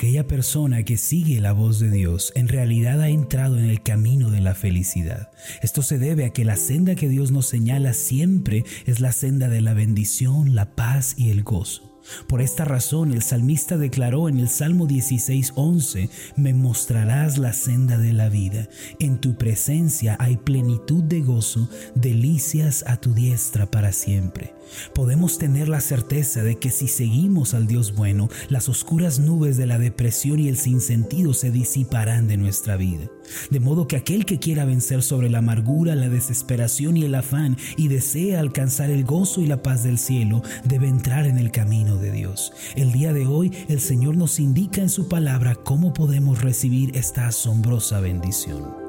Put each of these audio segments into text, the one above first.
Aquella persona que sigue la voz de Dios en realidad ha entrado en el camino de la felicidad. Esto se debe a que la senda que Dios nos señala siempre es la senda de la bendición, la paz y el gozo. Por esta razón el salmista declaró en el Salmo 16:11, me mostrarás la senda de la vida, en tu presencia hay plenitud de gozo, delicias a tu diestra para siempre. Podemos tener la certeza de que si seguimos al Dios bueno, las oscuras nubes de la depresión y el sinsentido se disiparán de nuestra vida. De modo que aquel que quiera vencer sobre la amargura, la desesperación y el afán y desea alcanzar el gozo y la paz del cielo, debe entrar en el camino de Dios. El día de hoy el Señor nos indica en su palabra cómo podemos recibir esta asombrosa bendición.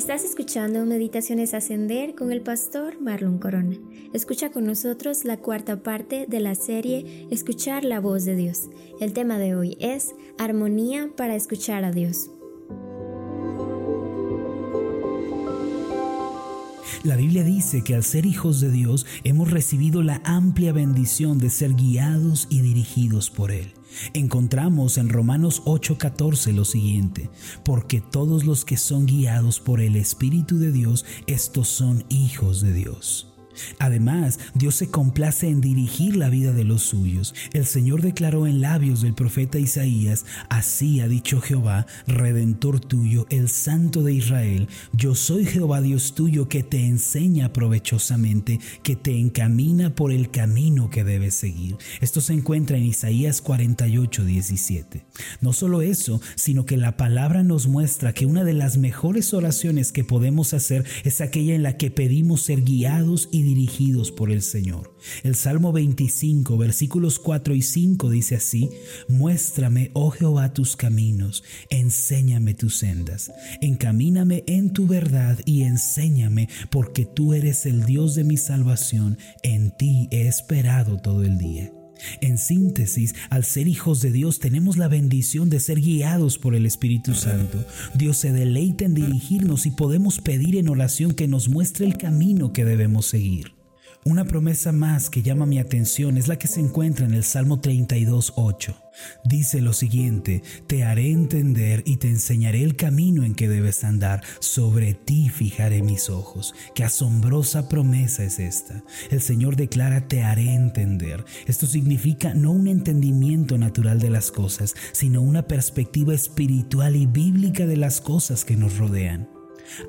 Estás escuchando Meditaciones Ascender con el pastor Marlon Corona. Escucha con nosotros la cuarta parte de la serie Escuchar la voz de Dios. El tema de hoy es Armonía para escuchar a Dios. La Biblia dice que al ser hijos de Dios hemos recibido la amplia bendición de ser guiados y dirigidos por Él. Encontramos en Romanos 8:14 lo siguiente, porque todos los que son guiados por el Espíritu de Dios, estos son hijos de Dios. Además, Dios se complace en dirigir la vida de los suyos. El Señor declaró en labios del profeta Isaías, así ha dicho Jehová, Redentor tuyo, el Santo de Israel, yo soy Jehová Dios tuyo que te enseña provechosamente, que te encamina por el camino que debes seguir. Esto se encuentra en Isaías 48, 17. No solo eso, sino que la palabra nos muestra que una de las mejores oraciones que podemos hacer es aquella en la que pedimos ser guiados y dirigidos por el Señor. El Salmo 25, versículos 4 y 5 dice así, Muéstrame, oh Jehová, tus caminos, enséñame tus sendas, encamíname en tu verdad y enséñame, porque tú eres el Dios de mi salvación, en ti he esperado todo el día. En síntesis, al ser hijos de Dios tenemos la bendición de ser guiados por el Espíritu Santo. Dios se deleita en dirigirnos y podemos pedir en oración que nos muestre el camino que debemos seguir. Una promesa más que llama mi atención es la que se encuentra en el Salmo 32.8. Dice lo siguiente, te haré entender y te enseñaré el camino en que debes andar, sobre ti fijaré mis ojos. Qué asombrosa promesa es esta. El Señor declara, te haré entender. Esto significa no un entendimiento natural de las cosas, sino una perspectiva espiritual y bíblica de las cosas que nos rodean.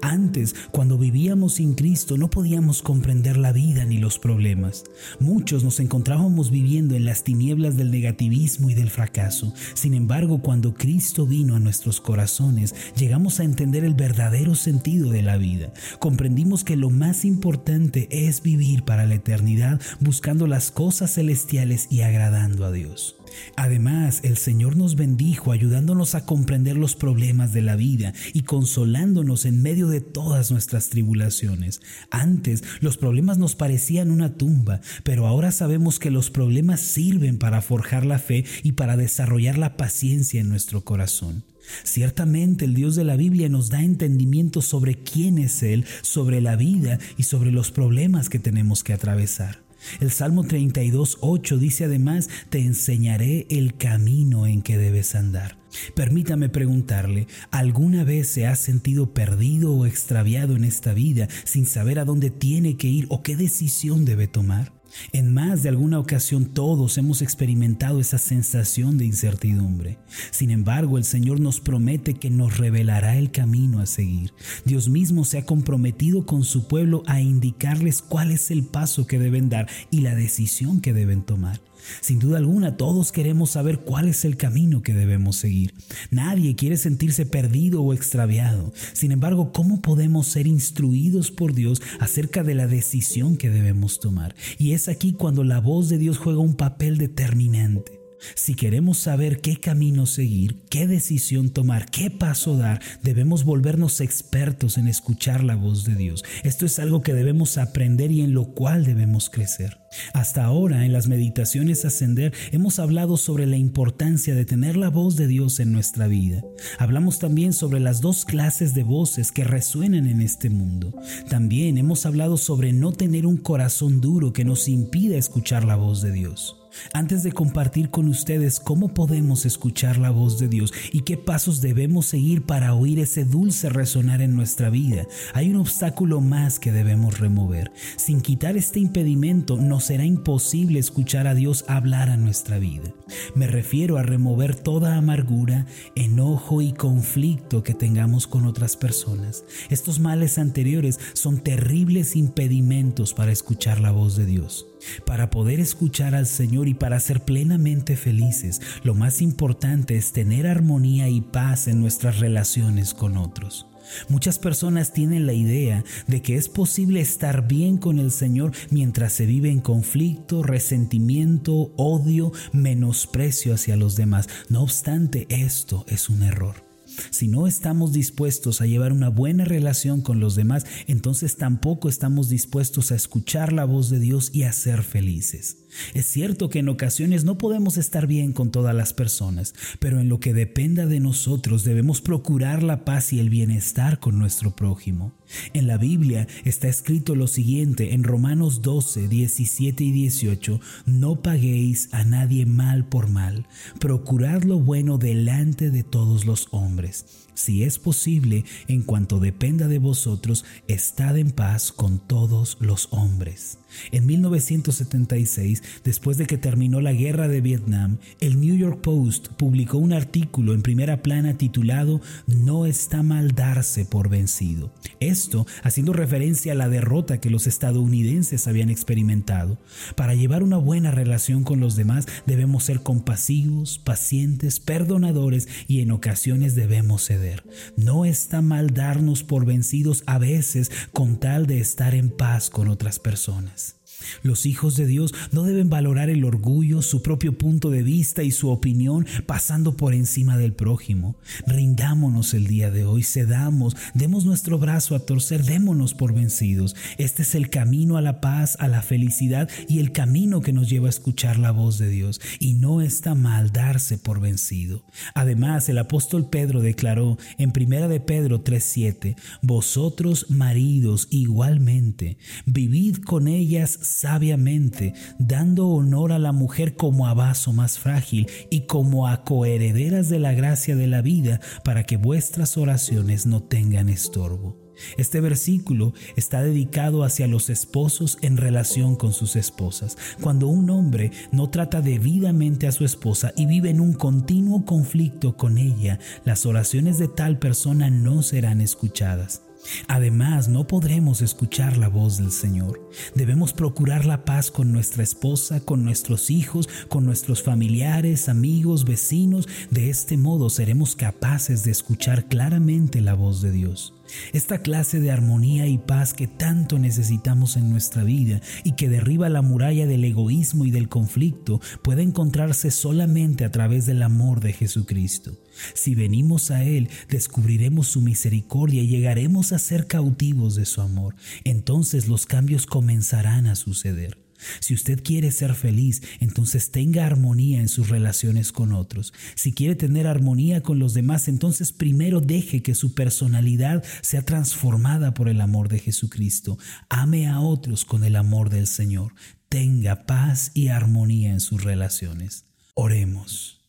Antes, cuando vivíamos sin Cristo, no podíamos comprender la vida ni los problemas. Muchos nos encontrábamos viviendo en las tinieblas del negativismo y del fracaso. Sin embargo, cuando Cristo vino a nuestros corazones, llegamos a entender el verdadero sentido de la vida. Comprendimos que lo más importante es vivir para la eternidad buscando las cosas celestiales y agradando a Dios. Además, el Señor nos bendijo ayudándonos a comprender los problemas de la vida y consolándonos en medio de todas nuestras tribulaciones. Antes los problemas nos parecían una tumba, pero ahora sabemos que los problemas sirven para forjar la fe y para desarrollar la paciencia en nuestro corazón. Ciertamente el Dios de la Biblia nos da entendimiento sobre quién es Él, sobre la vida y sobre los problemas que tenemos que atravesar. El Salmo 32, 8 dice además, te enseñaré el camino en que debes andar. Permítame preguntarle, ¿alguna vez se ha sentido perdido o extraviado en esta vida sin saber a dónde tiene que ir o qué decisión debe tomar? En más de alguna ocasión todos hemos experimentado esa sensación de incertidumbre. Sin embargo, el Señor nos promete que nos revelará el camino a seguir. Dios mismo se ha comprometido con su pueblo a indicarles cuál es el paso que deben dar y la decisión que deben tomar. Sin duda alguna, todos queremos saber cuál es el camino que debemos seguir. Nadie quiere sentirse perdido o extraviado. Sin embargo, ¿cómo podemos ser instruidos por Dios acerca de la decisión que debemos tomar? Y es aquí cuando la voz de Dios juega un papel determinante. Si queremos saber qué camino seguir, qué decisión tomar, qué paso dar, debemos volvernos expertos en escuchar la voz de Dios. Esto es algo que debemos aprender y en lo cual debemos crecer. Hasta ahora en las meditaciones ascender hemos hablado sobre la importancia de tener la voz de Dios en nuestra vida. Hablamos también sobre las dos clases de voces que resuenan en este mundo. También hemos hablado sobre no tener un corazón duro que nos impida escuchar la voz de Dios. Antes de compartir con ustedes cómo podemos escuchar la voz de Dios y qué pasos debemos seguir para oír ese dulce resonar en nuestra vida, hay un obstáculo más que debemos remover. Sin quitar este impedimento, nos será imposible escuchar a Dios hablar a nuestra vida. Me refiero a remover toda amargura, enojo y conflicto que tengamos con otras personas. Estos males anteriores son terribles impedimentos para escuchar la voz de Dios. Para poder escuchar al Señor y para ser plenamente felices, lo más importante es tener armonía y paz en nuestras relaciones con otros. Muchas personas tienen la idea de que es posible estar bien con el Señor mientras se vive en conflicto, resentimiento, odio, menosprecio hacia los demás. No obstante, esto es un error. Si no estamos dispuestos a llevar una buena relación con los demás, entonces tampoco estamos dispuestos a escuchar la voz de Dios y a ser felices. Es cierto que en ocasiones no podemos estar bien con todas las personas, pero en lo que dependa de nosotros debemos procurar la paz y el bienestar con nuestro prójimo. En la Biblia está escrito lo siguiente en Romanos 12, 17 y 18, no paguéis a nadie mal por mal, procurad lo bueno delante de todos los hombres. Si es posible, en cuanto dependa de vosotros, estad en paz con todos los hombres. En 1976, después de que terminó la guerra de Vietnam, el New York Post publicó un artículo en primera plana titulado No está mal darse por vencido. Esto haciendo referencia a la derrota que los estadounidenses habían experimentado. Para llevar una buena relación con los demás debemos ser compasivos, pacientes, perdonadores y en ocasiones debemos ceder. No está mal darnos por vencidos a veces con tal de estar en paz con otras personas. Los hijos de Dios no deben valorar el orgullo, su propio punto de vista y su opinión pasando por encima del prójimo. Rindámonos el día de hoy, cedamos, demos nuestro brazo a torcer, démonos por vencidos. Este es el camino a la paz, a la felicidad y el camino que nos lleva a escuchar la voz de Dios. Y no está mal darse por vencido. Además, el apóstol Pedro declaró en 1 de Pedro 3:7, vosotros maridos igualmente, vivid con ellas sabiamente, dando honor a la mujer como a vaso más frágil y como a coherederas de la gracia de la vida, para que vuestras oraciones no tengan estorbo. Este versículo está dedicado hacia los esposos en relación con sus esposas. Cuando un hombre no trata debidamente a su esposa y vive en un continuo conflicto con ella, las oraciones de tal persona no serán escuchadas. Además, no podremos escuchar la voz del Señor. Debemos procurar la paz con nuestra esposa, con nuestros hijos, con nuestros familiares, amigos, vecinos. De este modo seremos capaces de escuchar claramente la voz de Dios. Esta clase de armonía y paz que tanto necesitamos en nuestra vida y que derriba la muralla del egoísmo y del conflicto puede encontrarse solamente a través del amor de Jesucristo. Si venimos a Él, descubriremos su misericordia y llegaremos a ser cautivos de su amor. Entonces los cambios comenzarán a suceder. Si usted quiere ser feliz, entonces tenga armonía en sus relaciones con otros. Si quiere tener armonía con los demás, entonces primero deje que su personalidad sea transformada por el amor de Jesucristo. Ame a otros con el amor del Señor. Tenga paz y armonía en sus relaciones. Oremos.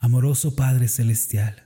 Amoroso Padre Celestial,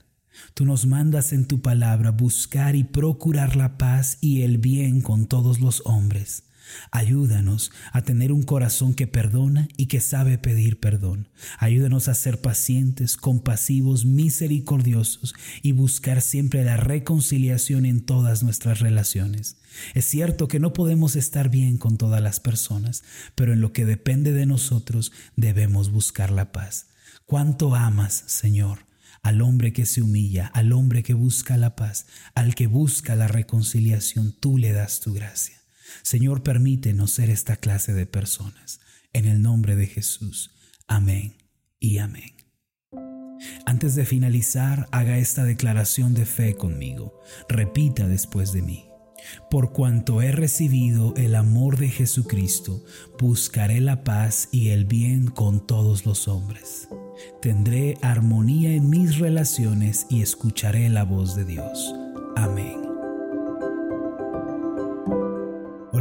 tú nos mandas en tu palabra buscar y procurar la paz y el bien con todos los hombres. Ayúdanos a tener un corazón que perdona y que sabe pedir perdón. Ayúdanos a ser pacientes, compasivos, misericordiosos y buscar siempre la reconciliación en todas nuestras relaciones. Es cierto que no podemos estar bien con todas las personas, pero en lo que depende de nosotros debemos buscar la paz. ¿Cuánto amas, Señor? al hombre que se humilla, al hombre que busca la paz, al que busca la reconciliación, tú le das tu gracia. Señor, permítenos ser esta clase de personas. En el nombre de Jesús. Amén y amén. Antes de finalizar, haga esta declaración de fe conmigo. Repita después de mí. Por cuanto he recibido el amor de Jesucristo, buscaré la paz y el bien con todos los hombres. Tendré armonía en mis relaciones y escucharé la voz de Dios. Amén.